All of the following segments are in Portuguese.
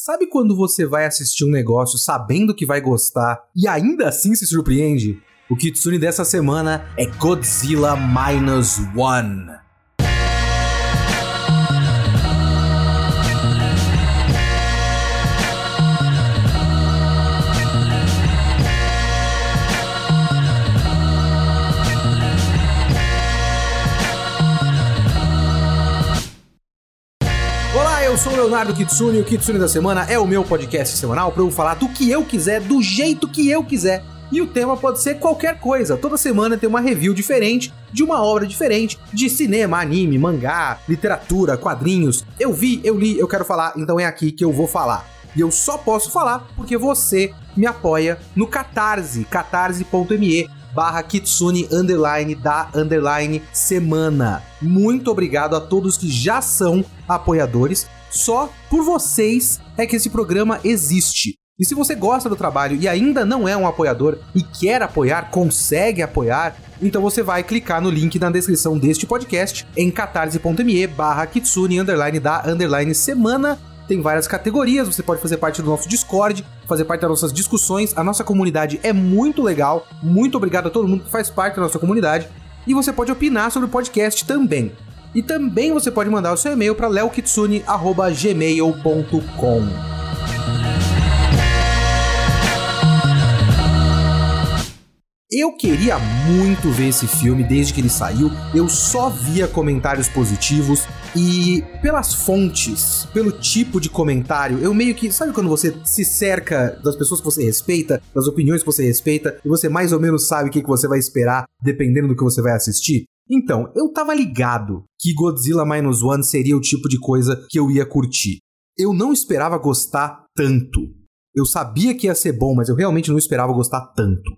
Sabe quando você vai assistir um negócio sabendo que vai gostar e ainda assim se surpreende? O Kitsune dessa semana é Godzilla Minus One. Sou o Leonardo Kitsune e o Kitsune da Semana é o meu podcast semanal para eu falar do que eu quiser, do jeito que eu quiser. E o tema pode ser qualquer coisa. Toda semana tem uma review diferente de uma obra diferente, de cinema, anime, mangá, literatura, quadrinhos. Eu vi, eu li, eu quero falar, então é aqui que eu vou falar. E eu só posso falar porque você me apoia no Catarse, catarse.me barra Kitsune underline da underline semana. Muito obrigado a todos que já são apoiadores. Só por vocês é que esse programa existe. E se você gosta do trabalho e ainda não é um apoiador e quer apoiar, consegue apoiar, então você vai clicar no link na descrição deste podcast em catarse.me barra kitsune underline da underline semana. Tem várias categorias, você pode fazer parte do nosso Discord, fazer parte das nossas discussões. A nossa comunidade é muito legal. Muito obrigado a todo mundo que faz parte da nossa comunidade. E você pode opinar sobre o podcast também. E também você pode mandar o seu e-mail para leokitsune.gmail.com. Eu queria muito ver esse filme desde que ele saiu. Eu só via comentários positivos e pelas fontes, pelo tipo de comentário, eu meio que, sabe quando você se cerca das pessoas que você respeita, das opiniões que você respeita e você mais ou menos sabe o que, você vai esperar dependendo do que você vai assistir? Então, eu tava ligado que Godzilla Minus One seria o tipo de coisa que eu ia curtir. Eu não esperava gostar tanto. Eu sabia que ia ser bom, mas eu realmente não esperava gostar tanto.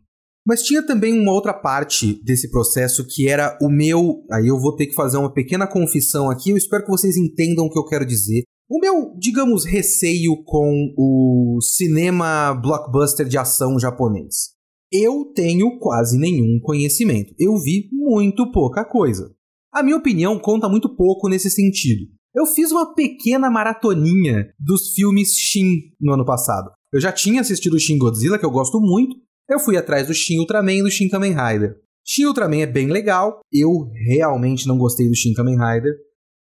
Mas tinha também uma outra parte desse processo que era o meu. Aí eu vou ter que fazer uma pequena confissão aqui, eu espero que vocês entendam o que eu quero dizer. O meu, digamos, receio com o cinema blockbuster de ação japonês eu tenho quase nenhum conhecimento. Eu vi muito pouca coisa. A minha opinião conta muito pouco nesse sentido. Eu fiz uma pequena maratoninha dos filmes Shin no ano passado. Eu já tinha assistido o Shin Godzilla, que eu gosto muito. Eu fui atrás do Shin Ultraman e do Shin Kamen Rider. Shin Ultraman é bem legal. Eu realmente não gostei do Shin Kamen Rider.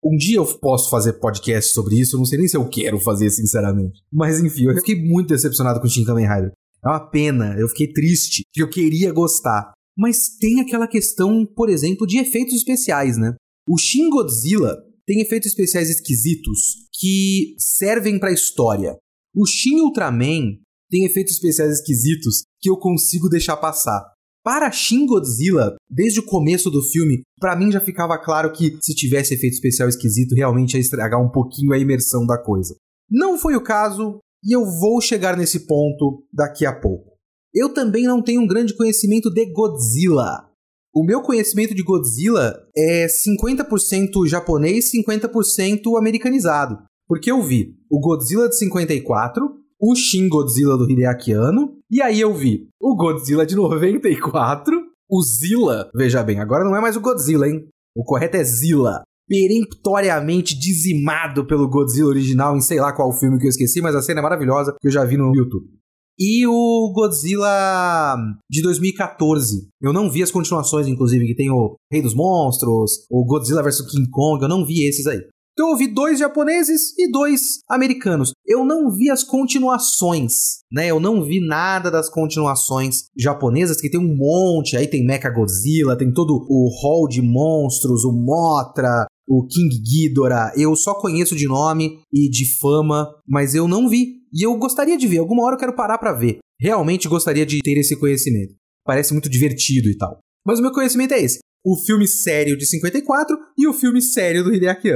Um dia eu posso fazer podcast sobre isso, eu não sei nem se eu quero fazer, sinceramente. Mas enfim, eu fiquei muito decepcionado com o Shin Kamen Rider. É uma pena, eu fiquei triste, porque eu queria gostar. Mas tem aquela questão, por exemplo, de efeitos especiais, né? O Shin Godzilla tem efeitos especiais esquisitos que servem para a história. O Shin Ultraman tem efeitos especiais esquisitos que eu consigo deixar passar. Para Shin Godzilla, desde o começo do filme, para mim já ficava claro que se tivesse efeito especial esquisito, realmente ia estragar um pouquinho a imersão da coisa. Não foi o caso, e eu vou chegar nesse ponto daqui a pouco. Eu também não tenho um grande conhecimento de Godzilla. O meu conhecimento de Godzilla é 50% japonês, 50% americanizado. Porque eu vi o Godzilla de 54, o Shin Godzilla do Hideaki Anno, e aí eu vi o Godzilla de 94, o Zilla, veja bem, agora não é mais o Godzilla, hein? O correto é Zilla peremptoriamente dizimado pelo Godzilla original em sei lá qual filme que eu esqueci, mas a cena é maravilhosa que eu já vi no YouTube. E o Godzilla de 2014. Eu não vi as continuações, inclusive, que tem o Rei dos Monstros, o Godzilla vs King Kong, eu não vi esses aí. Então eu vi dois japoneses e dois americanos. Eu não vi as continuações, né? Eu não vi nada das continuações japonesas, que tem um monte. Aí tem Mecha Godzilla, tem todo o hall de monstros, o Motra, o King Ghidorah, eu só conheço de nome e de fama, mas eu não vi. E eu gostaria de ver, alguma hora eu quero parar para ver. Realmente gostaria de ter esse conhecimento. Parece muito divertido e tal. Mas o meu conhecimento é esse: o filme sério de 54 e o filme sério do Hideaki.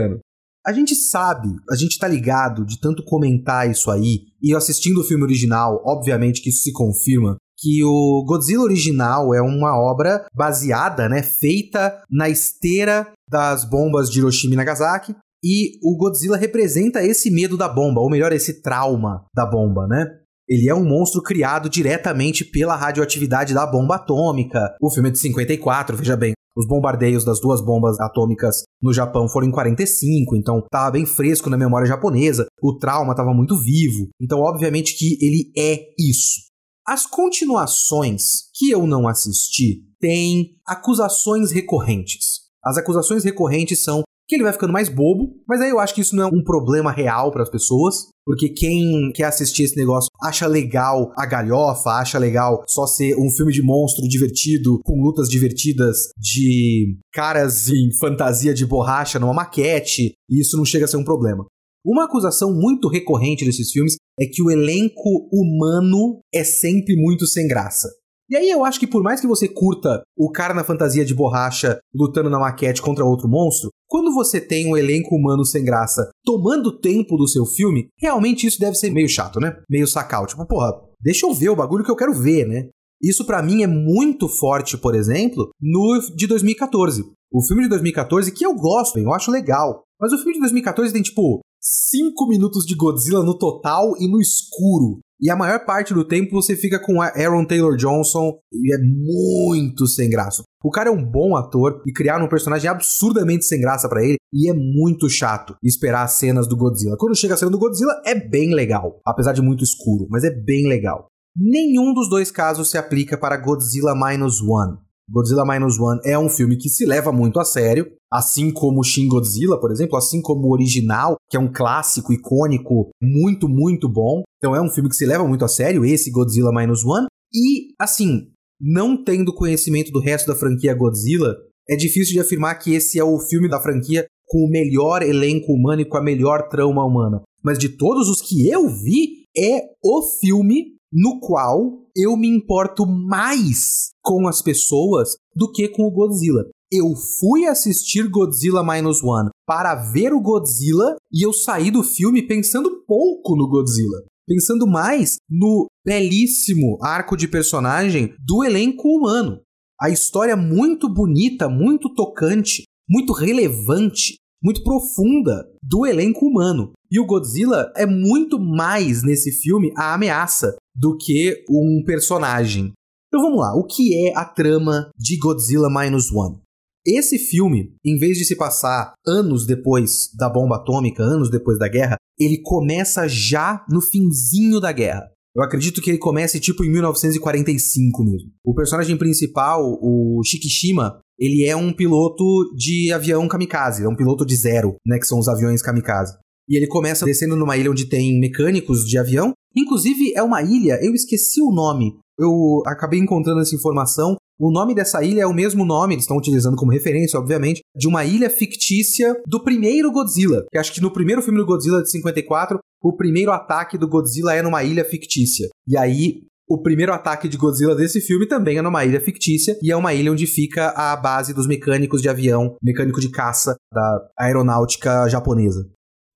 A gente sabe, a gente tá ligado de tanto comentar isso aí, e assistindo o filme original, obviamente que isso se confirma, que o Godzilla original é uma obra baseada, né, feita na esteira das bombas de Hiroshima e Nagasaki. E o Godzilla representa esse medo da bomba, ou melhor, esse trauma da bomba, né? Ele é um monstro criado diretamente pela radioatividade da bomba atômica. O filme é de 54, veja bem. Os bombardeios das duas bombas atômicas no Japão foram em 45, então tava bem fresco na memória japonesa, o trauma tava muito vivo. Então, obviamente que ele é isso. As continuações que eu não assisti têm acusações recorrentes. As acusações recorrentes são que ele vai ficando mais bobo, mas aí eu acho que isso não é um problema real para as pessoas, porque quem quer assistir esse negócio acha legal a galhofa, acha legal só ser um filme de monstro divertido, com lutas divertidas de caras em fantasia de borracha numa maquete, e isso não chega a ser um problema. Uma acusação muito recorrente desses filmes é que o elenco humano é sempre muito sem graça. E aí eu acho que por mais que você curta o cara na fantasia de borracha lutando na maquete contra outro monstro, quando você tem um elenco humano sem graça tomando tempo do seu filme, realmente isso deve ser meio chato, né? Meio sacal. Tipo, porra, deixa eu ver o bagulho que eu quero ver, né? Isso para mim é muito forte, por exemplo, no de 2014. O filme de 2014 que eu gosto, eu acho legal. Mas o filme de 2014 tem tipo 5 minutos de Godzilla no total e no escuro. E a maior parte do tempo você fica com Aaron Taylor Johnson e é muito sem graça. O cara é um bom ator e criaram um personagem absurdamente sem graça para ele e é muito chato esperar as cenas do Godzilla. Quando chega a cena do Godzilla é bem legal, apesar de muito escuro, mas é bem legal. Nenhum dos dois casos se aplica para Godzilla Minus One. Godzilla Minus One é um filme que se leva muito a sério, assim como Shin Godzilla, por exemplo, assim como o original, que é um clássico icônico muito, muito bom. Então é um filme que se leva muito a sério, esse Godzilla Minus One. E, assim, não tendo conhecimento do resto da franquia Godzilla, é difícil de afirmar que esse é o filme da franquia com o melhor elenco humano e com a melhor trama humana. Mas de todos os que eu vi, é o filme no qual eu me importo mais com as pessoas do que com o Godzilla. Eu fui assistir Godzilla Minus One para ver o Godzilla e eu saí do filme pensando pouco no Godzilla. Pensando mais no belíssimo arco de personagem do elenco humano. A história muito bonita, muito tocante, muito relevante, muito profunda do elenco humano. E o Godzilla é muito mais nesse filme a ameaça do que um personagem. Então vamos lá, o que é a trama de Godzilla Minus One? Esse filme, em vez de se passar anos depois da bomba atômica, anos depois da guerra, ele começa já no finzinho da guerra. Eu acredito que ele comece tipo em 1945 mesmo. O personagem principal, o Shikishima, ele é um piloto de avião kamikaze, é um piloto de zero, né, que são os aviões kamikaze. E ele começa descendo numa ilha onde tem mecânicos de avião. Inclusive, é uma ilha, eu esqueci o nome. Eu acabei encontrando essa informação. O nome dessa ilha é o mesmo nome, eles estão utilizando como referência, obviamente, de uma ilha fictícia do primeiro Godzilla. Que acho que no primeiro filme do Godzilla de 54, o primeiro ataque do Godzilla é numa ilha fictícia. E aí, o primeiro ataque de Godzilla desse filme também é numa ilha fictícia e é uma ilha onde fica a base dos mecânicos de avião, mecânico de caça da aeronáutica japonesa.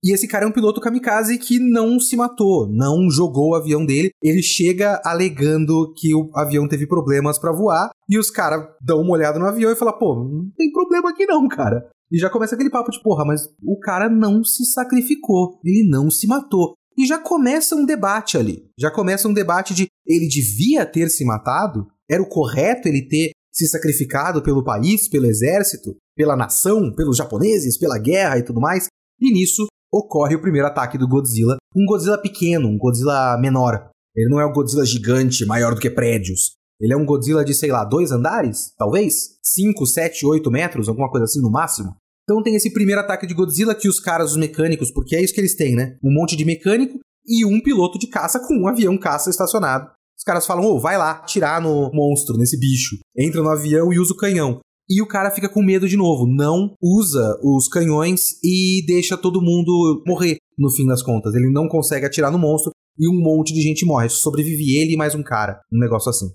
E esse cara é um piloto kamikaze que não se matou, não jogou o avião dele. Ele chega alegando que o avião teve problemas para voar e os caras dão uma olhada no avião e falam: pô, não tem problema aqui não, cara. E já começa aquele papo de porra, mas o cara não se sacrificou, ele não se matou. E já começa um debate ali. Já começa um debate de ele devia ter se matado? Era o correto ele ter se sacrificado pelo país, pelo exército, pela nação, pelos japoneses, pela guerra e tudo mais? E nisso ocorre o primeiro ataque do Godzilla. Um Godzilla pequeno, um Godzilla menor. Ele não é um Godzilla gigante, maior do que prédios. Ele é um Godzilla de, sei lá, dois andares? Talvez? Cinco, sete, oito metros? Alguma coisa assim no máximo? Então tem esse primeiro ataque de Godzilla que os caras, os mecânicos, porque é isso que eles têm, né? Um monte de mecânico e um piloto de caça com um avião caça estacionado. Os caras falam, ô, oh, vai lá, tirar no monstro, nesse bicho. Entra no avião e usa o canhão. E o cara fica com medo de novo, não usa os canhões e deixa todo mundo morrer no fim das contas. Ele não consegue atirar no monstro e um monte de gente morre. Sobrevive ele e mais um cara. Um negócio assim.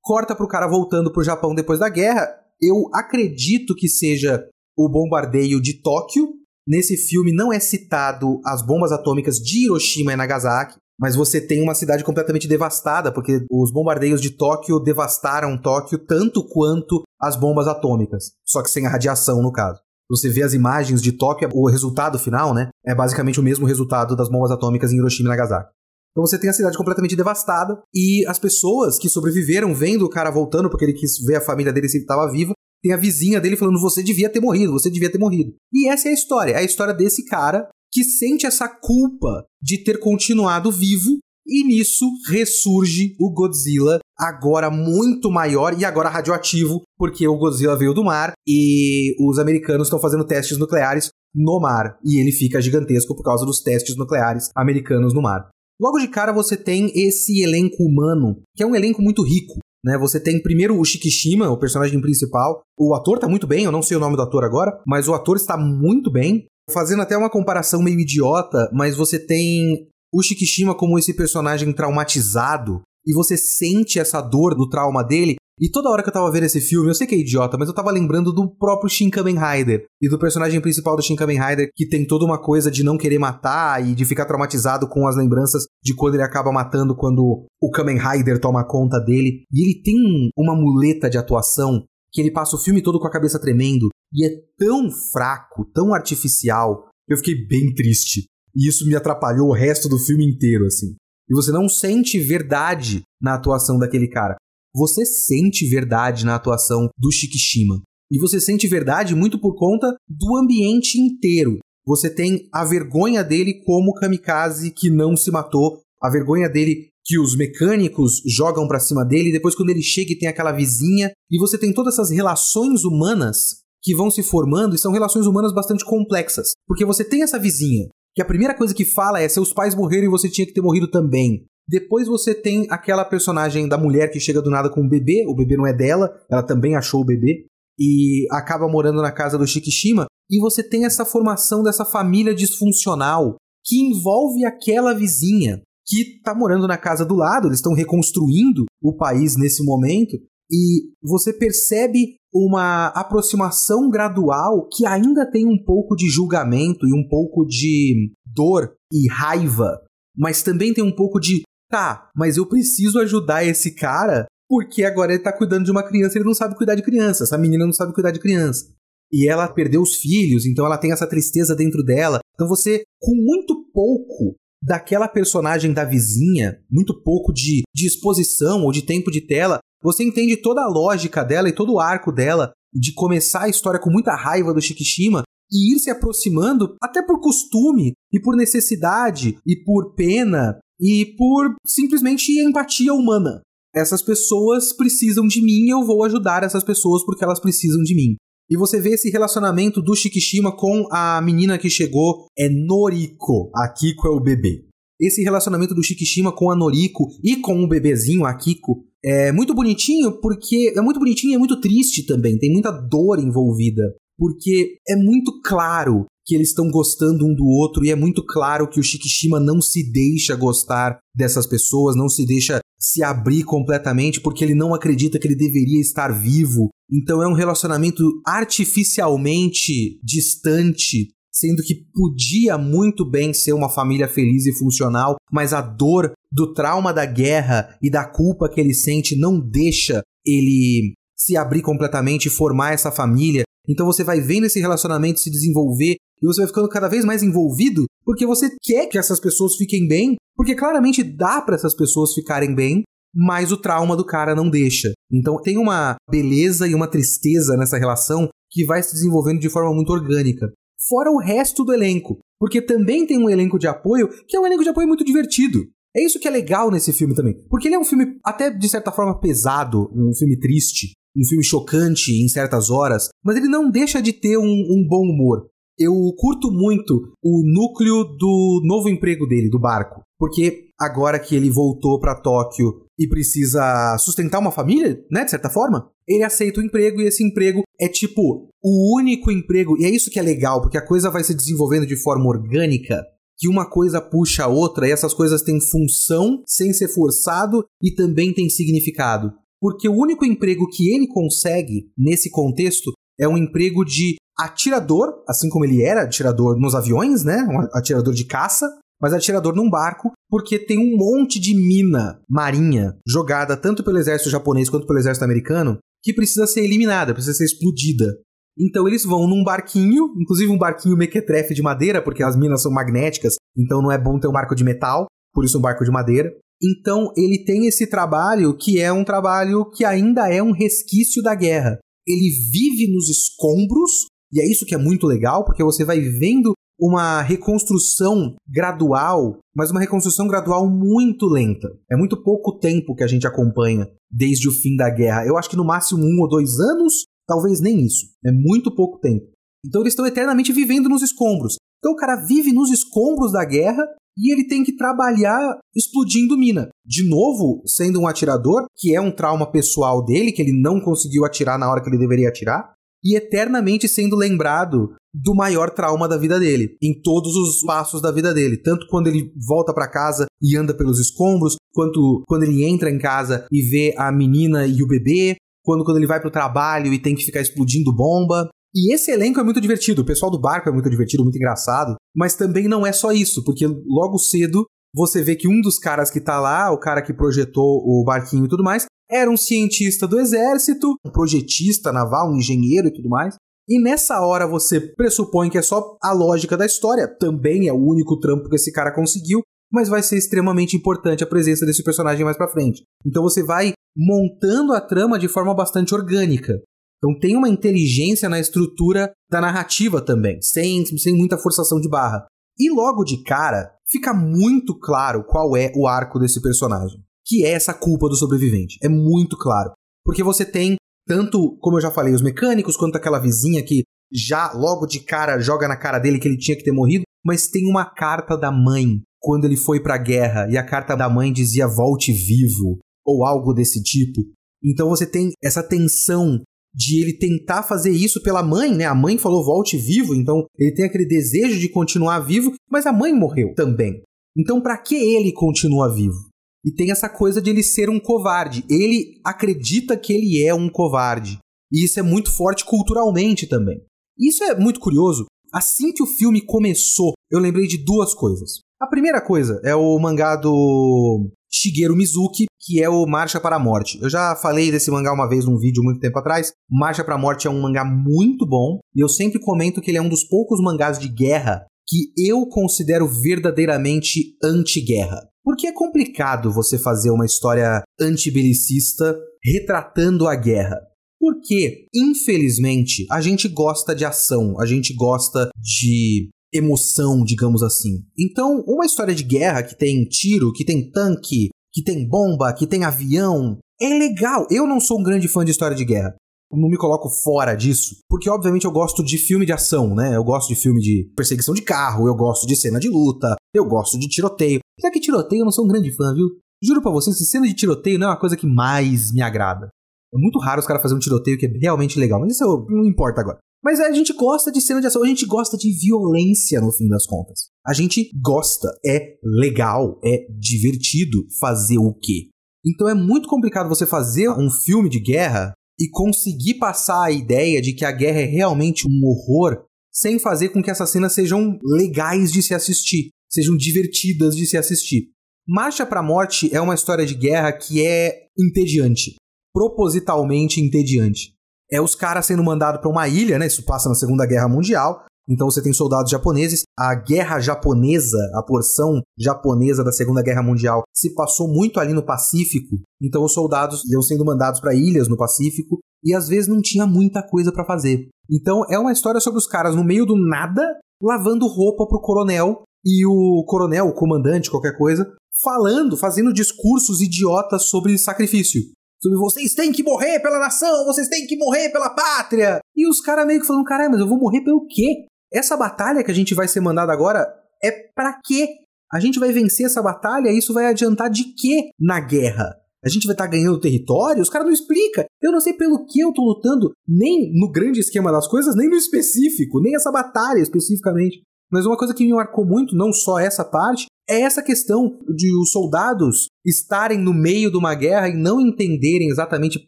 Corta pro cara voltando pro Japão depois da guerra. Eu acredito que seja o bombardeio de Tóquio. Nesse filme não é citado as bombas atômicas de Hiroshima e Nagasaki, mas você tem uma cidade completamente devastada, porque os bombardeios de Tóquio devastaram Tóquio tanto quanto as bombas atômicas, só que sem a radiação no caso. Você vê as imagens de Tóquio, o resultado final, né, é basicamente o mesmo resultado das bombas atômicas em Hiroshima e Nagasaki. Então você tem a cidade completamente devastada e as pessoas que sobreviveram vendo o cara voltando porque ele quis ver a família dele se ele estava viva, tem a vizinha dele falando: você devia ter morrido, você devia ter morrido. E essa é a história. É a história desse cara que sente essa culpa de ter continuado vivo. E nisso ressurge o Godzilla, agora muito maior e agora radioativo, porque o Godzilla veio do mar e os americanos estão fazendo testes nucleares no mar. E ele fica gigantesco por causa dos testes nucleares americanos no mar. Logo de cara você tem esse elenco humano, que é um elenco muito rico. Né, você tem primeiro o Shikishima, o personagem principal. O ator tá muito bem, eu não sei o nome do ator agora, mas o ator está muito bem. Fazendo até uma comparação meio idiota, mas você tem o Shikishima como esse personagem traumatizado e você sente essa dor do trauma dele e toda hora que eu tava vendo esse filme, eu sei que é idiota, mas eu tava lembrando do próprio Shin Kamen Rider e do personagem principal do Shin Kamen Rider que tem toda uma coisa de não querer matar e de ficar traumatizado com as lembranças de quando ele acaba matando quando o Kamen Rider toma conta dele. E ele tem uma muleta de atuação que ele passa o filme todo com a cabeça tremendo e é tão fraco, tão artificial, eu fiquei bem triste. E isso me atrapalhou o resto do filme inteiro, assim. E você não sente verdade na atuação daquele cara você sente verdade na atuação do Shikishima. E você sente verdade muito por conta do ambiente inteiro. Você tem a vergonha dele como kamikaze que não se matou, a vergonha dele que os mecânicos jogam para cima dele, depois quando ele chega e tem aquela vizinha, e você tem todas essas relações humanas que vão se formando e são relações humanas bastante complexas, porque você tem essa vizinha que a primeira coisa que fala é seus pais morreram e você tinha que ter morrido também. Depois você tem aquela personagem da mulher que chega do nada com um bebê, o bebê não é dela, ela também achou o bebê, e acaba morando na casa do Shikishima, e você tem essa formação dessa família disfuncional que envolve aquela vizinha que tá morando na casa do lado, eles estão reconstruindo o país nesse momento, e você percebe uma aproximação gradual que ainda tem um pouco de julgamento e um pouco de dor e raiva, mas também tem um pouco de Tá, mas eu preciso ajudar esse cara porque agora ele tá cuidando de uma criança ele não sabe cuidar de criança. Essa menina não sabe cuidar de criança. E ela perdeu os filhos, então ela tem essa tristeza dentro dela. Então você, com muito pouco daquela personagem da vizinha, muito pouco de, de exposição ou de tempo de tela, você entende toda a lógica dela e todo o arco dela de começar a história com muita raiva do Shikishima e ir se aproximando até por costume e por necessidade e por pena e por simplesmente empatia humana. Essas pessoas precisam de mim eu vou ajudar essas pessoas porque elas precisam de mim. E você vê esse relacionamento do Shikishima com a menina que chegou, é Noriko. A Kiko é o bebê. Esse relacionamento do Shikishima com a Noriko e com o bebezinho, a Kiko, é muito bonitinho porque é muito bonitinho e é muito triste também. Tem muita dor envolvida. Porque é muito claro que eles estão gostando um do outro e é muito claro que o Shikishima não se deixa gostar dessas pessoas, não se deixa se abrir completamente porque ele não acredita que ele deveria estar vivo. Então é um relacionamento artificialmente distante, sendo que podia muito bem ser uma família feliz e funcional, mas a dor do trauma da guerra e da culpa que ele sente não deixa ele se abrir completamente e formar essa família. Então você vai vendo esse relacionamento se desenvolver e você vai ficando cada vez mais envolvido porque você quer que essas pessoas fiquem bem, porque claramente dá para essas pessoas ficarem bem, mas o trauma do cara não deixa. Então tem uma beleza e uma tristeza nessa relação que vai se desenvolvendo de forma muito orgânica. Fora o resto do elenco, porque também tem um elenco de apoio que é um elenco de apoio muito divertido. É isso que é legal nesse filme também, porque ele é um filme até de certa forma pesado, um filme triste, um filme chocante em certas horas, mas ele não deixa de ter um, um bom humor. Eu curto muito o núcleo do novo emprego dele, do barco. Porque agora que ele voltou para Tóquio e precisa sustentar uma família, né, de certa forma, ele aceita o emprego e esse emprego é tipo o único emprego. E é isso que é legal, porque a coisa vai se desenvolvendo de forma orgânica, que uma coisa puxa a outra e essas coisas têm função sem ser forçado e também têm significado. Porque o único emprego que ele consegue nesse contexto é um emprego de atirador, assim como ele era atirador nos aviões, né? Um atirador de caça, mas atirador num barco, porque tem um monte de mina marinha jogada tanto pelo exército japonês quanto pelo exército americano que precisa ser eliminada, precisa ser explodida. Então eles vão num barquinho, inclusive um barquinho mequetrefe de madeira, porque as minas são magnéticas, então não é bom ter um barco de metal, por isso um barco de madeira. Então ele tem esse trabalho que é um trabalho que ainda é um resquício da guerra. ele vive nos escombros, e é isso que é muito legal, porque você vai vendo uma reconstrução gradual, mas uma reconstrução gradual muito lenta. É muito pouco tempo que a gente acompanha desde o fim da guerra. Eu acho que no máximo um ou dois anos, talvez nem isso. É muito pouco tempo. Então eles estão eternamente vivendo nos escombros. Então o cara vive nos escombros da guerra e ele tem que trabalhar explodindo mina. De novo, sendo um atirador, que é um trauma pessoal dele, que ele não conseguiu atirar na hora que ele deveria atirar, e eternamente sendo lembrado do maior trauma da vida dele, em todos os passos da vida dele, tanto quando ele volta para casa e anda pelos escombros, quanto quando ele entra em casa e vê a menina e o bebê, quando quando ele vai pro trabalho e tem que ficar explodindo bomba. E esse elenco é muito divertido, o pessoal do barco é muito divertido, muito engraçado, mas também não é só isso, porque logo cedo você vê que um dos caras que tá lá, o cara que projetou o barquinho e tudo mais, era um cientista do exército, um projetista naval, um engenheiro e tudo mais. E nessa hora você pressupõe que é só a lógica da história, também é o único trampo que esse cara conseguiu, mas vai ser extremamente importante a presença desse personagem mais para frente. Então você vai montando a trama de forma bastante orgânica. Então tem uma inteligência na estrutura da narrativa também, sem, sem muita forçação de barra. E logo de cara, fica muito claro qual é o arco desse personagem, que é essa culpa do sobrevivente. É muito claro. Porque você tem tanto, como eu já falei, os mecânicos, quanto aquela vizinha que já logo de cara joga na cara dele que ele tinha que ter morrido, mas tem uma carta da mãe quando ele foi pra guerra e a carta da mãe dizia volte vivo ou algo desse tipo. Então você tem essa tensão de ele tentar fazer isso pela mãe, né? A mãe falou volte vivo, então ele tem aquele desejo de continuar vivo, mas a mãe morreu também. Então para que ele continua vivo? E tem essa coisa de ele ser um covarde. Ele acredita que ele é um covarde. E isso é muito forte culturalmente também. Isso é muito curioso. Assim que o filme começou, eu lembrei de duas coisas. A primeira coisa é o mangá do Shigeru Mizuki, que é o Marcha para a Morte. Eu já falei desse mangá uma vez num vídeo muito tempo atrás. Marcha para a Morte é um mangá muito bom, e eu sempre comento que ele é um dos poucos mangás de guerra que eu considero verdadeiramente anti-guerra. Porque é complicado você fazer uma história antibelicista retratando a guerra. Porque, infelizmente, a gente gosta de ação, a gente gosta de emoção, digamos assim. Então, uma história de guerra que tem tiro, que tem tanque, que tem bomba, que tem avião, é legal. Eu não sou um grande fã de história de guerra não me coloco fora disso, porque obviamente eu gosto de filme de ação, né? Eu gosto de filme de perseguição de carro, eu gosto de cena de luta, eu gosto de tiroteio. Apesar que tiroteio eu não sou um grande fã, viu? Juro pra vocês cena de tiroteio não é uma coisa que mais me agrada. É muito raro os caras fazerem um tiroteio que é realmente legal, mas isso não importa agora. Mas a gente gosta de cena de ação, a gente gosta de violência no fim das contas. A gente gosta, é legal, é divertido fazer o quê? Então é muito complicado você fazer um filme de guerra e conseguir passar a ideia de que a guerra é realmente um horror sem fazer com que essas cenas sejam legais de se assistir, sejam divertidas de se assistir. Marcha para a Morte é uma história de guerra que é entediante, propositalmente entediante. É os caras sendo mandados para uma ilha, né? Isso passa na Segunda Guerra Mundial. Então você tem soldados japoneses. A guerra japonesa, a porção japonesa da Segunda Guerra Mundial, se passou muito ali no Pacífico. Então os soldados iam sendo mandados para ilhas no Pacífico e às vezes não tinha muita coisa para fazer. Então é uma história sobre os caras no meio do nada lavando roupa pro coronel e o coronel, o comandante, qualquer coisa, falando, fazendo discursos idiotas sobre sacrifício. Sobre vocês têm que morrer pela nação, vocês têm que morrer pela pátria. E os caras meio que falando, caralho, mas eu vou morrer pelo quê? Essa batalha que a gente vai ser mandado agora é para quê? A gente vai vencer essa batalha e isso vai adiantar de quê na guerra? A gente vai estar tá ganhando território? Os caras não explicam. Eu não sei pelo que eu tô lutando, nem no grande esquema das coisas, nem no específico, nem essa batalha especificamente. Mas uma coisa que me marcou muito, não só essa parte, é essa questão de os soldados estarem no meio de uma guerra e não entenderem exatamente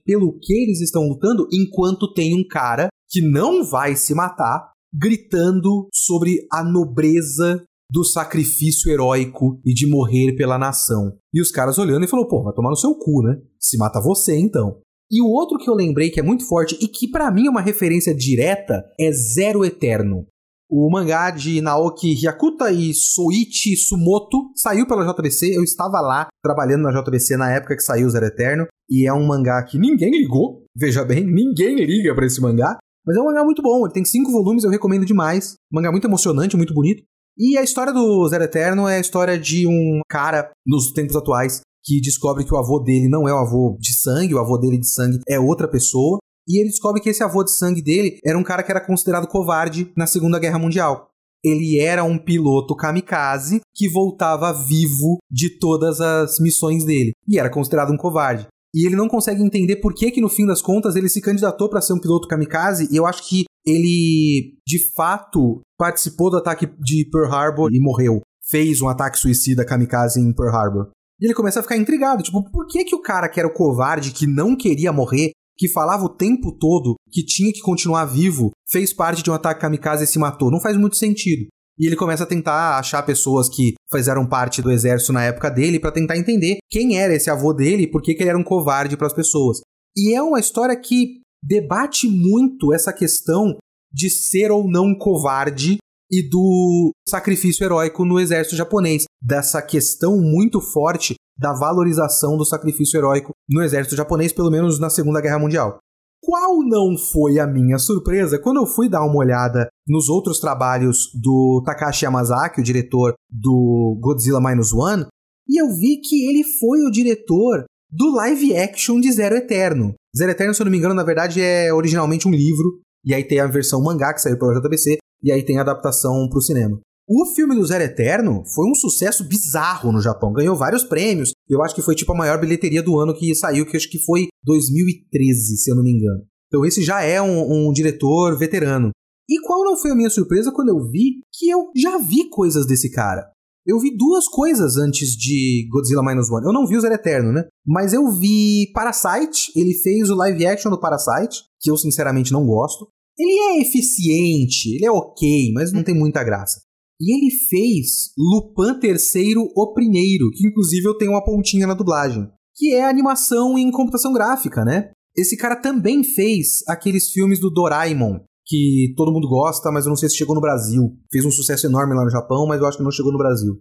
pelo que eles estão lutando, enquanto tem um cara que não vai se matar, gritando sobre a nobreza do sacrifício heróico e de morrer pela nação. E os caras olhando e falou: "Pô, vai tomar no seu cu, né? Se mata você então". E o outro que eu lembrei que é muito forte e que para mim é uma referência direta é Zero Eterno. O mangá de Naoki Hyakuta e Soichi Sumoto saiu pela JBC. Eu estava lá trabalhando na JBC na época que saiu Zero Eterno. E é um mangá que ninguém ligou. Veja bem, ninguém liga para esse mangá. Mas é um mangá muito bom, ele tem cinco volumes, eu recomendo demais. Um mangá muito emocionante, muito bonito. E a história do Zero Eterno é a história de um cara, nos tempos atuais, que descobre que o avô dele não é o avô de sangue, o avô dele de sangue é outra pessoa. E ele descobre que esse avô de sangue dele era um cara que era considerado covarde na Segunda Guerra Mundial. Ele era um piloto kamikaze que voltava vivo de todas as missões dele. E era considerado um covarde. E ele não consegue entender por que, que no fim das contas, ele se candidatou para ser um piloto kamikaze. E eu acho que ele, de fato, participou do ataque de Pearl Harbor e morreu. Fez um ataque suicida kamikaze em Pearl Harbor. E ele começa a ficar intrigado, tipo, por que que o cara que era o covarde, que não queria morrer, que falava o tempo todo que tinha que continuar vivo, fez parte de um ataque kamikaze e se matou? Não faz muito sentido. E ele começa a tentar achar pessoas que fizeram parte do exército na época dele para tentar entender quem era esse avô dele e por que, que ele era um covarde para as pessoas. E é uma história que debate muito essa questão de ser ou não covarde e do sacrifício heróico no exército japonês, dessa questão muito forte da valorização do sacrifício heróico no exército japonês, pelo menos na Segunda Guerra Mundial. Qual não foi a minha surpresa quando eu fui dar uma olhada nos outros trabalhos do Takashi Yamazaki, o diretor do Godzilla Minus One, e eu vi que ele foi o diretor do live action de Zero Eterno. Zero Eterno, se eu não me engano, na verdade é originalmente um livro, e aí tem a versão mangá que saiu pela JBC, e aí tem a adaptação para o cinema. O filme do Zero Eterno foi um sucesso bizarro no Japão, ganhou vários prêmios. Eu acho que foi tipo a maior bilheteria do ano que saiu, que acho que foi 2013, se eu não me engano. Então esse já é um, um diretor veterano. E qual não foi a minha surpresa quando eu vi que eu já vi coisas desse cara? Eu vi duas coisas antes de Godzilla Minus One. Eu não vi o Zero Eterno, né? Mas eu vi Parasite, ele fez o live action do Parasite, que eu sinceramente não gosto. Ele é eficiente, ele é ok, mas não tem muita graça. E ele fez Lupin III, o primeiro, que inclusive eu tenho uma pontinha na dublagem, que é animação em computação gráfica, né? Esse cara também fez aqueles filmes do Doraemon, que todo mundo gosta, mas eu não sei se chegou no Brasil. Fez um sucesso enorme lá no Japão, mas eu acho que não chegou no Brasil.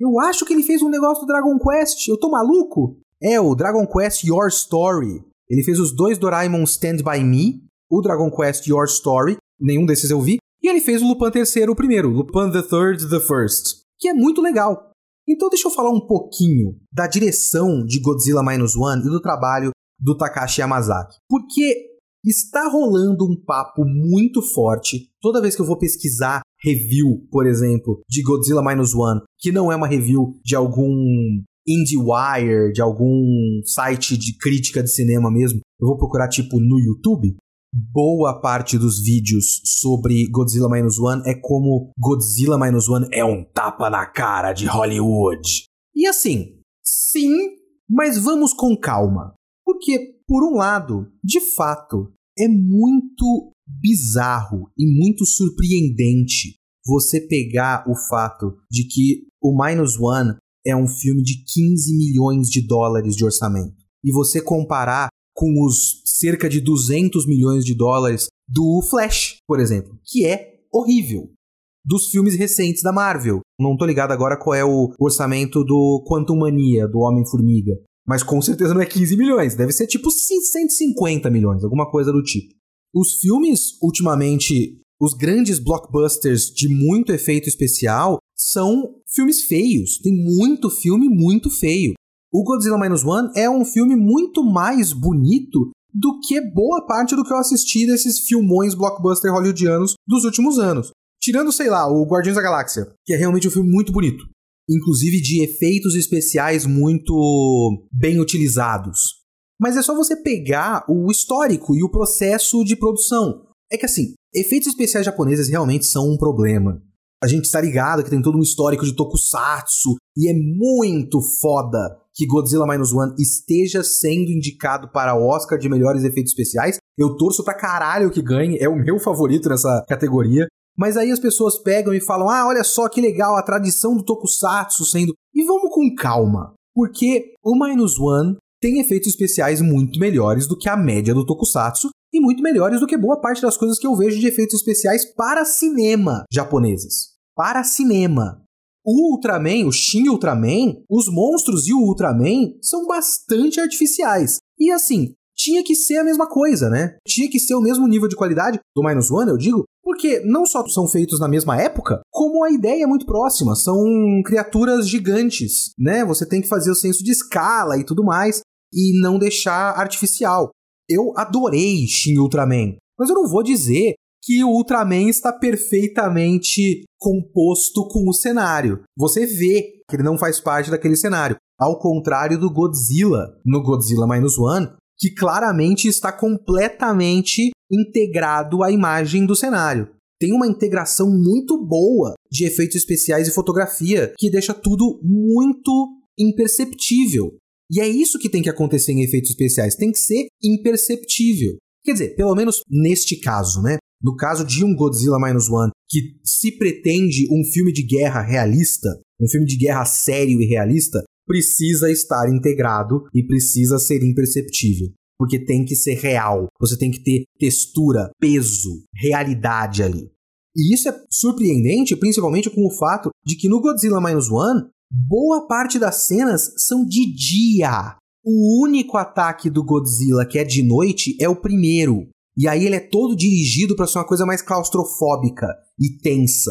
Eu acho que ele fez um negócio do Dragon Quest. Eu tô maluco? É, o Dragon Quest Your Story. Ele fez os dois Doraemon Stand By Me o Dragon Quest Your Story, nenhum desses eu vi, e ele fez o Lupin III, o primeiro, Lupin the Third, the First, que é muito legal. Então deixa eu falar um pouquinho da direção de Godzilla Minus One e do trabalho do Takashi Yamazaki. Porque está rolando um papo muito forte toda vez que eu vou pesquisar review, por exemplo, de Godzilla Minus One, que não é uma review de algum IndieWire, de algum site de crítica de cinema mesmo, eu vou procurar tipo no YouTube boa parte dos vídeos sobre Godzilla Minus One é como Godzilla Minus One é um tapa na cara de Hollywood. E assim, sim, mas vamos com calma. Porque, por um lado, de fato, é muito bizarro e muito surpreendente você pegar o fato de que o Minus One é um filme de 15 milhões de dólares de orçamento. E você comparar com os cerca de 200 milhões de dólares do Flash, por exemplo, que é horrível. Dos filmes recentes da Marvel. Não tô ligado agora qual é o orçamento do Quantum Mania, do Homem-Formiga. Mas com certeza não é 15 milhões, deve ser tipo 150 milhões, alguma coisa do tipo. Os filmes, ultimamente, os grandes blockbusters de muito efeito especial são filmes feios. Tem muito filme muito feio. O Godzilla Minus One é um filme muito mais bonito do que boa parte do que eu assisti desses filmões blockbuster hollywoodianos dos últimos anos. Tirando, sei lá, o Guardiões da Galáxia, que é realmente um filme muito bonito. Inclusive de efeitos especiais muito bem utilizados. Mas é só você pegar o histórico e o processo de produção. É que assim, efeitos especiais japoneses realmente são um problema. A gente está ligado que tem todo um histórico de tokusatsu e é muito foda que Godzilla Minus One esteja sendo indicado para Oscar de melhores efeitos especiais. Eu torço pra caralho que ganhe, é o meu favorito nessa categoria. Mas aí as pessoas pegam e falam: ah, olha só que legal a tradição do Tokusatsu sendo. E vamos com calma, porque o Minus One tem efeitos especiais muito melhores do que a média do Tokusatsu e muito melhores do que boa parte das coisas que eu vejo de efeitos especiais para cinema japoneses. Para cinema. O Ultraman, o Shin Ultraman, os monstros e o Ultraman são bastante artificiais. E assim, tinha que ser a mesma coisa, né? Tinha que ser o mesmo nível de qualidade do Minus One, eu digo, porque não só são feitos na mesma época, como a ideia é muito próxima. São criaturas gigantes, né? Você tem que fazer o senso de escala e tudo mais, e não deixar artificial. Eu adorei Shin Ultraman, mas eu não vou dizer que o Ultraman está perfeitamente composto com o cenário. Você vê que ele não faz parte daquele cenário. Ao contrário do Godzilla, no Godzilla Minus One, que claramente está completamente integrado à imagem do cenário. Tem uma integração muito boa de efeitos especiais e fotografia que deixa tudo muito imperceptível. E é isso que tem que acontecer em efeitos especiais, tem que ser imperceptível. Quer dizer, pelo menos neste caso, né? No caso de um Godzilla Minus One, que se pretende um filme de guerra realista, um filme de guerra sério e realista, precisa estar integrado e precisa ser imperceptível. Porque tem que ser real. Você tem que ter textura, peso, realidade ali. E isso é surpreendente, principalmente com o fato de que no Godzilla Minus One, boa parte das cenas são de dia. O único ataque do Godzilla que é de noite é o primeiro. E aí ele é todo dirigido para ser uma coisa mais claustrofóbica e tensa.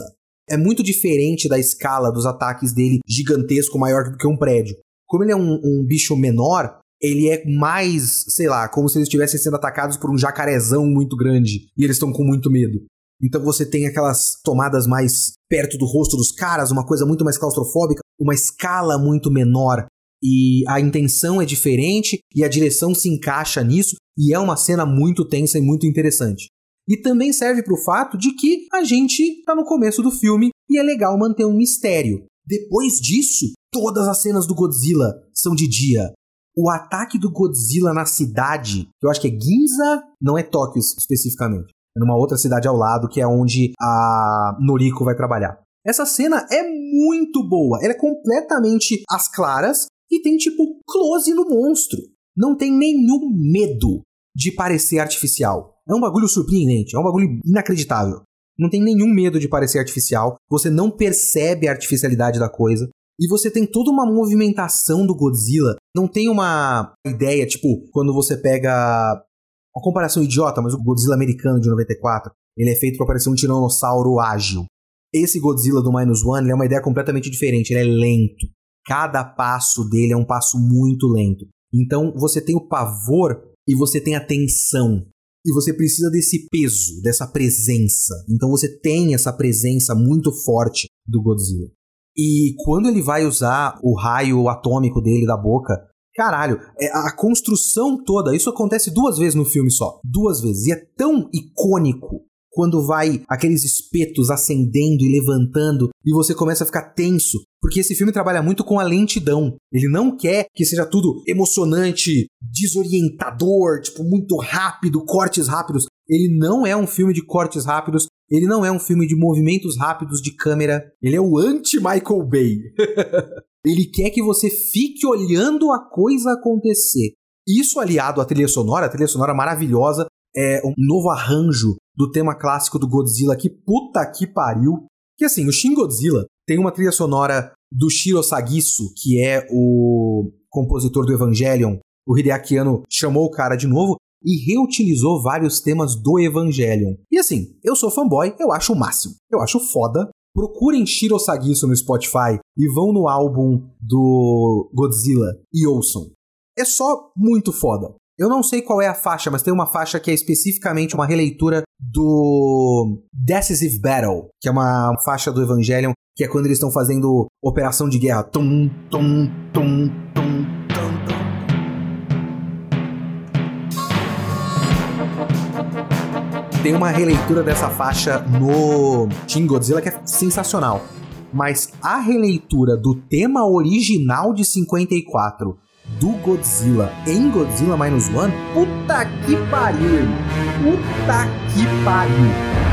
É muito diferente da escala dos ataques dele gigantesco, maior do que um prédio. Como ele é um, um bicho menor, ele é mais, sei lá, como se eles estivessem sendo atacados por um jacarezão muito grande e eles estão com muito medo. Então você tem aquelas tomadas mais perto do rosto dos caras, uma coisa muito mais claustrofóbica, uma escala muito menor e a intenção é diferente e a direção se encaixa nisso e é uma cena muito tensa e muito interessante. E também serve para o fato de que a gente está no começo do filme e é legal manter um mistério. Depois disso, todas as cenas do Godzilla são de dia. O ataque do Godzilla na cidade, que eu acho que é Ginza, não é Tóquio especificamente, é numa outra cidade ao lado, que é onde a Noriko vai trabalhar. Essa cena é muito boa, ela é completamente às claras e tem tipo close no monstro. Não tem nenhum medo de parecer artificial. É um bagulho surpreendente, é um bagulho inacreditável. Não tem nenhum medo de parecer artificial, você não percebe a artificialidade da coisa. E você tem toda uma movimentação do Godzilla. Não tem uma ideia, tipo, quando você pega. Uma comparação idiota, mas o Godzilla americano de 94, ele é feito para parecer um tiranossauro ágil. Esse Godzilla do Minus One é uma ideia completamente diferente, ele é lento. Cada passo dele é um passo muito lento. Então você tem o pavor e você tem a tensão. E você precisa desse peso, dessa presença. Então você tem essa presença muito forte do Godzilla. E quando ele vai usar o raio atômico dele da boca, caralho, é a construção toda, isso acontece duas vezes no filme só. Duas vezes. E é tão icônico quando vai aqueles espetos acendendo e levantando e você começa a ficar tenso, porque esse filme trabalha muito com a lentidão. Ele não quer que seja tudo emocionante, desorientador, tipo muito rápido, cortes rápidos. Ele não é um filme de cortes rápidos, ele não é um filme de movimentos rápidos de câmera, ele é o anti-Michael Bay. ele quer que você fique olhando a coisa acontecer. Isso aliado à trilha sonora, a trilha sonora maravilhosa, é um novo arranjo do tema clássico do Godzilla que puta que pariu. Que assim, o Shin Godzilla tem uma trilha sonora do Shiro Sagisu, que é o compositor do Evangelion. O Hideaki Anno chamou o cara de novo e reutilizou vários temas do Evangelion. E assim, eu sou fanboy, eu acho o máximo. Eu acho foda. Procurem Shiro Sagisu no Spotify e vão no álbum do Godzilla e ouçam. É só muito foda. Eu não sei qual é a faixa, mas tem uma faixa que é especificamente uma releitura do Decisive Battle, que é uma faixa do Evangelion, que é quando eles estão fazendo operação de guerra. Tum, tum, tum, tum, Tem uma releitura dessa faixa no Shin Godzilla que é sensacional. Mas a releitura do tema original de 54 do Godzilla em Godzilla Minus One, puta que pariu! Puta que pariu!